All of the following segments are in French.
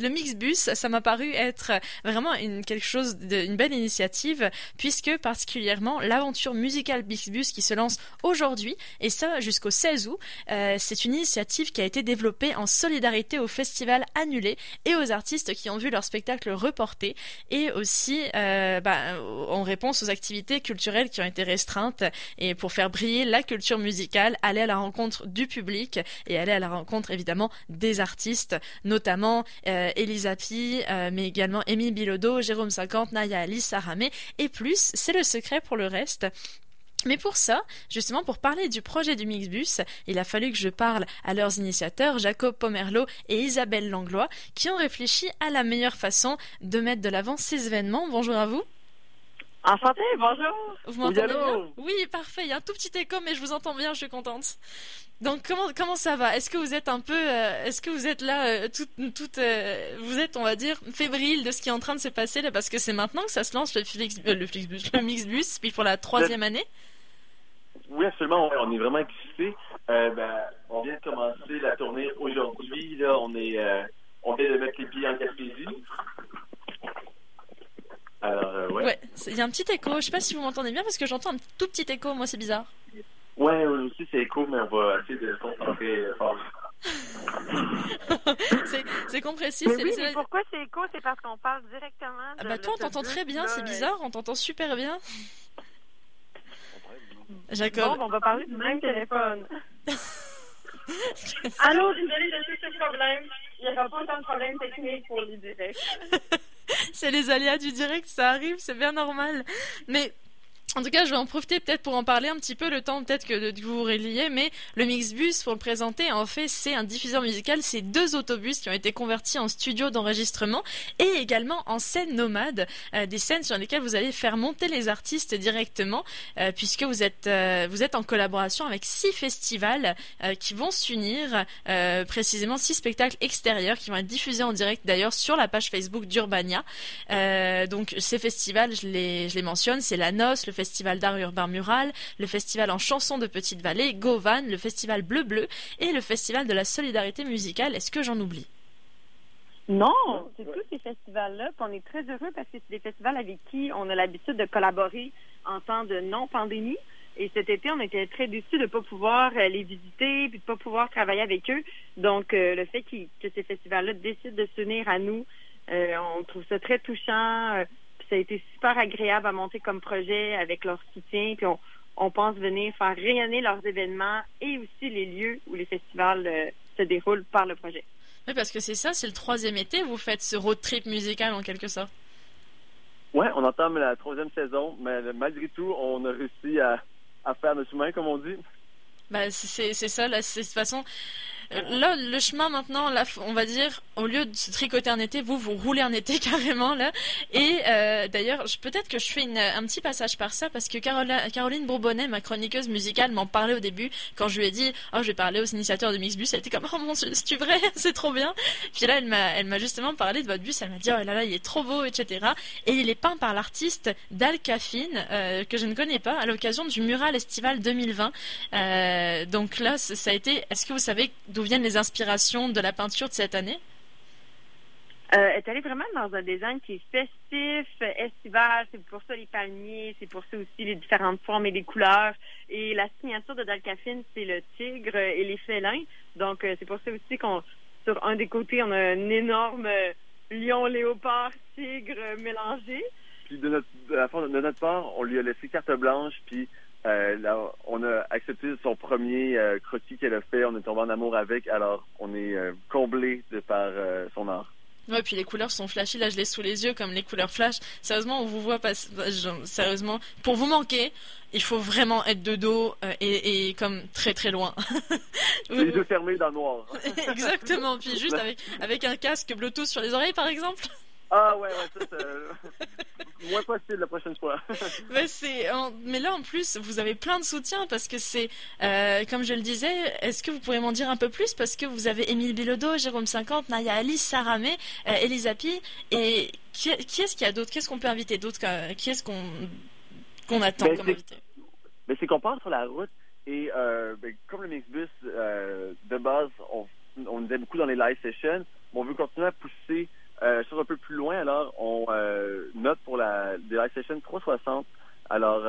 Le Mixbus, ça m'a paru être vraiment une, quelque chose belle initiative, puisque particulièrement l'aventure musicale Mixbus qui se lance aujourd'hui, et ça jusqu'au 16 août, euh, c'est une initiative qui a été développée en solidarité au festival annulé et aux artistes qui ont vu leur spectacle reporté, et aussi euh, bah, en réponse aux activités culturelles qui ont été restreintes, et pour faire briller la culture musicale, aller à la rencontre du public et aller à la rencontre évidemment des artistes, notamment euh, Elisa Pi, euh, mais également Émile Bilodeau, Jérôme 50, Naya Ali, Saramé et plus. C'est le secret pour le reste. Mais pour ça, justement pour parler du projet du Mixbus, il a fallu que je parle à leurs initiateurs, Jacob Pomerlo et Isabelle Langlois, qui ont réfléchi à la meilleure façon de mettre de l'avant ces événements. Bonjour à vous. Enchanté, bonjour. Vous m'entendez bien Oui, parfait. Il y a un tout petit écho, mais je vous entends bien. Je suis contente. Donc comment comment ça va? Est-ce que vous êtes un peu, euh, est-ce que vous êtes là, euh, toute, euh, vous êtes, on va dire, fébrile de ce qui est en train de se passer là, parce que c'est maintenant que ça se lance le Flix, le Flixbus, le Mixbus, puis pour la troisième année? Oui, absolument. On est vraiment excités. Ben, on vient de commencer la tournée aujourd'hui. Là, on est, on vient de mettre les pieds en Gaspésie. Alors, ouais. Il y a un petit écho. Je sais pas si vous m'entendez bien parce que j'entends un tout petit écho. Moi, c'est bizarre. Ouais, aussi c'est écho, mais on va essayer de concentrer fort. c'est compressif. Mais, oui, mais pourquoi c'est écho? C'est parce qu'on parle directement. Ah bah toi, on t'entend très bien, c'est bizarre, on t'entend super bien. Jacob. Bon, on va parler du même téléphone. Allô, désolé de tout ce problème. Il n'y aura pas autant de problèmes techniques pour les directs. C'est les aléas du direct, ça arrive, c'est bien normal. Mais en tout cas, je vais en profiter peut-être pour en parler un petit peu, le temps peut-être que de vous relier, mais le Mixbus, pour le présenter, en fait, c'est un diffuseur musical, c'est deux autobus qui ont été convertis en studio d'enregistrement et également en scène nomade, euh, des scènes sur lesquelles vous allez faire monter les artistes directement, euh, puisque vous êtes, euh, vous êtes en collaboration avec six festivals qui vont s'unir, précisément six spectacles extérieurs qui vont être diffusés en direct d'ailleurs sur la page Facebook d'Urbania. donc ces festivals, je les, je les mentionne, c'est la Noce, le festival d'art urbain mural, le festival en chansons de Petite Vallée, Govan, le festival Bleu Bleu et le festival de la solidarité musicale. Est-ce que j'en oublie? Non, c'est tous ces festivals-là. On est très heureux parce que c'est des festivals avec qui on a l'habitude de collaborer en temps de non-pandémie. Et cet été, on était très déçus de ne pas pouvoir euh, les visiter puis de ne pas pouvoir travailler avec eux. Donc, euh, le fait que ces festivals-là décident de s'unir à nous, euh, on trouve ça très touchant ça a été super agréable à monter comme projet avec leur soutien. Puis on, pense venir faire rayonner leurs événements et aussi les lieux où les festivals euh, se déroulent par le projet. Oui, parce que c'est ça, c'est le troisième été, vous faites ce road trip musical en quelque sorte. Oui, on entame la troisième saison, mais malgré tout, on a réussi à, à faire le chemin, comme on dit. Bah, c'est ça, là, de toute façon, là, le chemin maintenant, là, on va dire, au lieu de se tricoter un été, vous, vous roulez un été carrément, là. Et euh, d'ailleurs, peut-être que je fais un petit passage par ça, parce que Caroline Bourbonnet, ma chroniqueuse musicale, m'en parlait au début, quand je lui ai dit, oh, je vais parler aux initiateurs de Mixbus, elle était comme, oh mon dieu, c'est vrai, c'est trop bien. Puis là, elle m'a, elle m'a justement parlé de votre bus, elle m'a dit, oh là là, il est trop beau, etc. Et il est peint par l'artiste Dal Caffine, euh, que je ne connais pas, à l'occasion du mural estival 2020. Euh, donc là, ça a été, est-ce que vous savez d'où viennent les inspirations de la peinture de cette année? Euh, elle est allée vraiment dans un design qui est festif, estival. C'est pour ça les palmiers, c'est pour ça aussi les différentes formes et les couleurs. Et la signature de Dalcafine, c'est le tigre et les félins. Donc, euh, c'est pour ça aussi qu'on, sur un des côtés, on a un énorme euh, lion, léopard, tigre mélangé. Puis de notre, de notre part, on lui a laissé carte blanche, puis euh, là, on a accepté son premier euh, croquis qu'elle a fait. On est tombé en amour avec. Alors, on est euh, comblé de par son art. Ouais, puis les couleurs sont flashy. Là, je l'ai sous les yeux comme les couleurs flash. Sérieusement, on vous voit pas. Sérieusement, pour vous manquer, il faut vraiment être de dos et, et, comme très très loin. les yeux fermés dans le noir. Exactement. Puis juste avec avec un casque Bluetooth sur les oreilles, par exemple. Ah ouais, ouais, ça, c'est moins possible la prochaine fois. mais, c'est, mais là, en plus, vous avez plein de soutien parce que c'est, euh, comme je le disais, est-ce que vous pourriez m'en dire un peu plus? Parce que vous avez Émile Bilodeau, Jérôme 50, Naya Alice, Sarah May, euh, Elisa Pi, et qui, est-ce qu'il y a d'autres Qu'est-ce qu'on peut inviter d'autres Qui est-ce qu'on, qu'on attend ben, comme invité? ben, C'est qu'on part sur la route et euh, ben, comme le Mixbus, euh, de base, on, on est beaucoup dans les live sessions on veut continuer à pousser euh, un peu plus loin. Alors, on note pour la Live Session 360. Alors,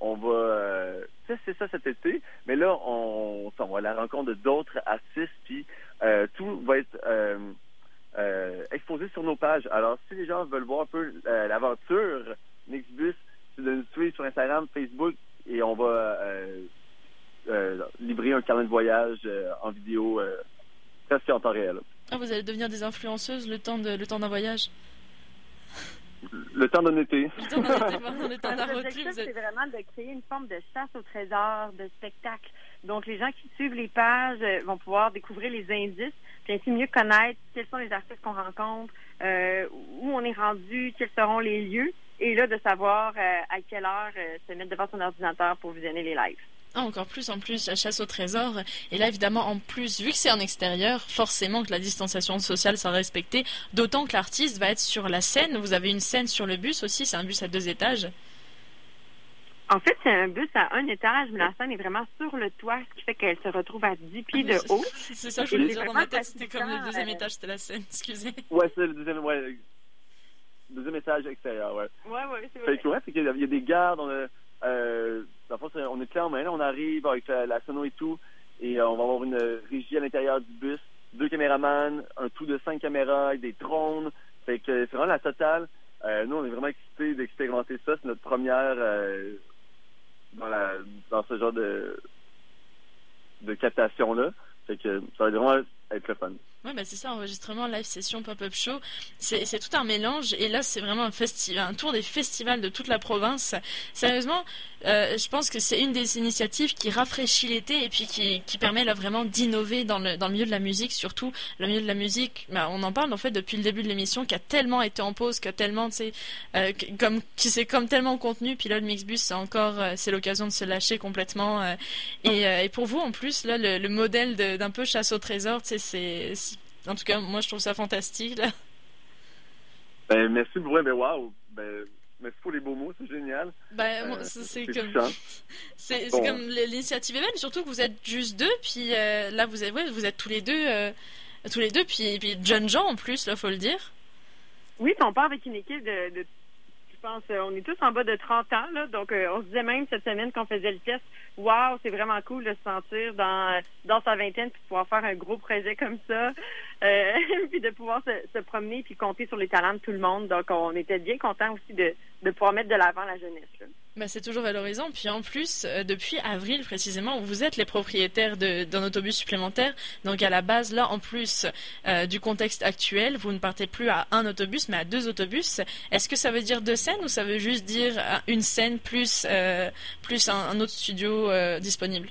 on va tester ça cet été. Mais là, on, on va à la rencontre d'autres artistes. Puis tout va être exposé sur nos pages. Alors, si les gens veulent voir un peu l'aventure Mixbus, c'est de nous suivre sur Instagram, Facebook, et on va euh, livrer un carnet de voyage euh, en vidéo euh, presque en temps réel. Ah, vous allez devenir des influenceuses le temps de le temps d'un voyage. Le temps d'un été. Le temps d'un été, pardon, le temps d'un c'est vraiment de créer une forme de chasse au trésor, de spectacle. Donc, les gens qui suivent les pages vont pouvoir découvrir les indices, puis ainsi mieux connaître quels sont les artistes qu'on rencontre, où on est rendu, quels seront les lieux, et là, de savoir à quelle heure se mettre devant son ordinateur pour visionner les lives. Ah, encore plus en plus la chasse au trésor. Et là, évidemment, en plus, vu que c'est en extérieur, forcément que la distanciation sociale sera respectée. D'autant que l'artiste va être sur la scène. Vous avez une scène sur le bus aussi. C'est un bus à deux étages. En fait, c'est un bus à un étage, mais la scène est vraiment sur le toit, ce qui fait qu'elle se retrouve à 10 pieds de haut. C'est ça que je voulais dire dans ma tête. C'était comme le deuxième étage, c'était la scène. Excusez. Ouais, c'est le deuxième, ouais, deuxième étage extérieur, ouais. Ouais, ouais, c'est vrai. Fait que, ouais, c'est qu'il y a des gardes, on a, euh, on est clair, mais on arrive avec la, sono et tout, et euh, on va avoir une régie à l'intérieur du bus, deux caméramans, un tout de cinq caméras, des drones. Fait que c'est vraiment la totale. Euh, nous, on est vraiment excités d'expérimenter ça. C'est notre première euh, dans, la, dans ce genre de, de captation-là. Fait que ça va vraiment être le fun. Oui, bah c'est ça, enregistrement, live session, pop-up show. C'est tout un mélange. Et là, c'est vraiment un, festival, un tour des festivals de toute la province. Sérieusement, euh, je pense que c'est une des initiatives qui rafraîchit l'été et puis qui, qui permet là vraiment d'innover dans le, dans le milieu de la musique, surtout le milieu de la musique. Bah, on en parle en fait depuis le début de l'émission, qui a tellement été en pause, qui a tellement, tu sais, euh, comme, qui s'est comme tellement contenu. Puis là, le Mixbus, c'est encore, euh, c'est l'occasion de se lâcher complètement. Euh, et, et, pour vous, en plus, là, le, le modèle d'un peu chasse au trésor, tu sais, c'est en tout cas, moi, je trouve ça fantastique. Là. Ben, merci pour ben, wow. Ben, merci pour les beaux mots, c'est génial. Ben, euh, c'est comme. C'est comme l'initiative belle, surtout que vous êtes juste deux, puis euh, là, vous êtes, ouais, vous êtes tous les deux, euh, tous les deux, puis, puis jeunes gens en plus, là, faut le dire. Oui, on part avec une équipe de, pense, on est tous en bas de 30 ans, là, donc on se disait même cette semaine qu'on faisait le test, waouh, c'est vraiment cool de se sentir dans, dans sa vingtaine puis de pouvoir faire un gros projet comme ça, euh, puis de pouvoir se, se, promener puis compter sur les talents de tout le monde. Donc, on était bien content aussi de, de pouvoir mettre de l'avant la jeunesse. Bah, c'est toujours valorisant. Puis en plus, euh, depuis avril précisément, vous êtes les propriétaires d'un autobus supplémentaire. Donc à la base, là, en plus euh, du contexte actuel, vous ne partez plus à un autobus, mais à deux autobus. Est-ce que ça veut dire deux scènes ou ça veut juste dire euh, une scène plus, plus un, autre studio disponible?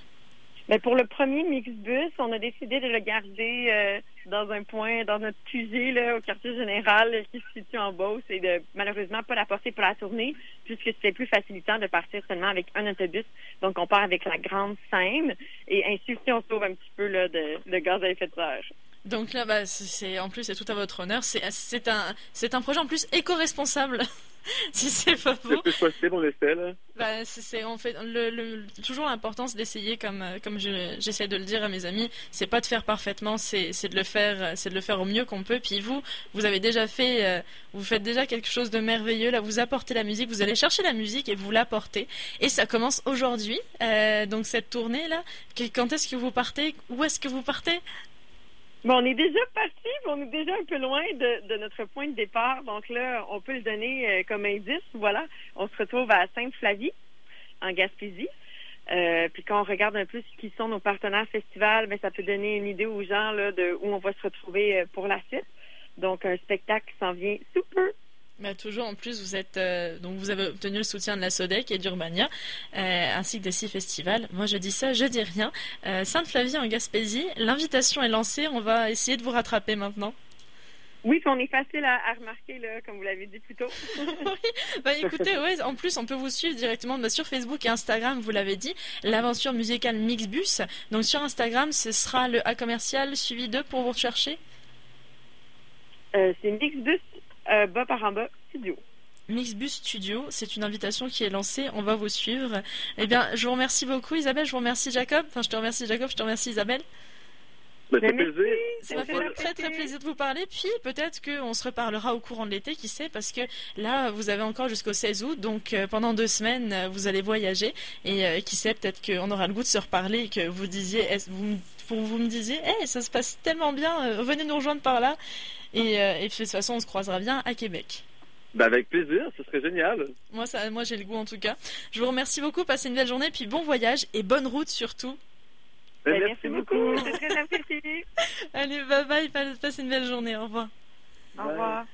Pour le premier Mixbus, on a décidé de le garder dans un point, dans notre QG, là, au quartier général, qui se situe en Beauce, et de malheureusement pas la porter pour la tournée, puisque c'était plus facilitant de partir seulement avec un autobus. Donc, on part avec la grande scène, et ainsi aussi, on sauve un petit peu de gaz à effet de serre. Donc là, bah, c'est en plus, c'est tout à votre honneur. C'est un, c'est un projet en plus éco-responsable. si c'est pas beau. C'est plus possible, on essaie, là. Bah, c'est, on fait, le, le, toujours l'importance d'essayer, comme, euh, comme j'essaie de le dire à mes amis, c'est pas de faire parfaitement, c'est, de le faire, c'est de le faire au mieux qu'on peut. Puis vous, vous avez déjà fait, euh, vous faites déjà quelque chose de merveilleux, là, vous apportez la musique, vous allez chercher la musique et vous l'apportez. Et ça commence aujourd'hui, euh, donc cette tournée-là. Quand est-ce que vous partez? Où est-ce que vous partez? Bon, on est déjà parti, on est déjà un peu loin de, notre point de départ. Donc là, on peut le donner euh, comme indice. Voilà, on se retrouve à Sainte-Flavie, en Gaspésie. Euh, puis quand on regarde un peu ce qui sont nos partenaires festivals, ben, ça peut donner une idée aux gens de où on va se retrouver euh, pour la suite. Donc un spectacle qui s'en vient sous peu bah, toujours en plus, vous êtes euh, donc vous avez obtenu le soutien de la Sodec et d'Urbania, euh, ainsi que des six festivals. Moi, je dis ça, je dis rien. Euh, Sainte-Flavie en Gaspésie, l'invitation est lancée. On va essayer de vous rattraper maintenant. Oui, on est facile à, remarquer, là, comme vous l'avez dit plus tôt. oui, bah écoutez, ouais, en plus, on peut vous suivre directement bah, sur Facebook et Instagram, vous l'avez dit, l'aventure musicale Mixbus. Donc sur Instagram, ce sera le A commercial suivi de pour vous rechercher? C'est Mixbus euh, studio. Mixbus Studio, c'est une invitation qui est lancée, on va vous suivre. Eh bien, je vous remercie beaucoup Isabelle, je vous remercie Jacob, enfin je te remercie Jacob, je te remercie Isabelle. Ben, c'est Mais plaisir. Ça m'a fait très très plaisir de vous parler. Puis peut-être qu'on se reparlera au courant de l'été, qui sait, parce que là, vous avez encore jusqu'au 16 août, donc euh, pendant deux semaines, euh, vous allez voyager. Et euh, qui sait, peut-être qu'on aura le goût de se reparler et que vous disiez, vous, pour vous me disiez, hey, ça se passe tellement bien, euh, venez nous rejoindre par là. Et, euh, et puis de toute façon, on se croisera bien à Québec. Ben, avec plaisir, ce serait génial. Moi, ça, moi j'ai le goût en tout cas. Je vous remercie beaucoup, passez une belle journée, puis bon voyage et bonne route surtout. Ben, Ben, merci beaucoup. C'est très apprécié. Allez, bye bye, passez une belle journée, au revoir. Au revoir.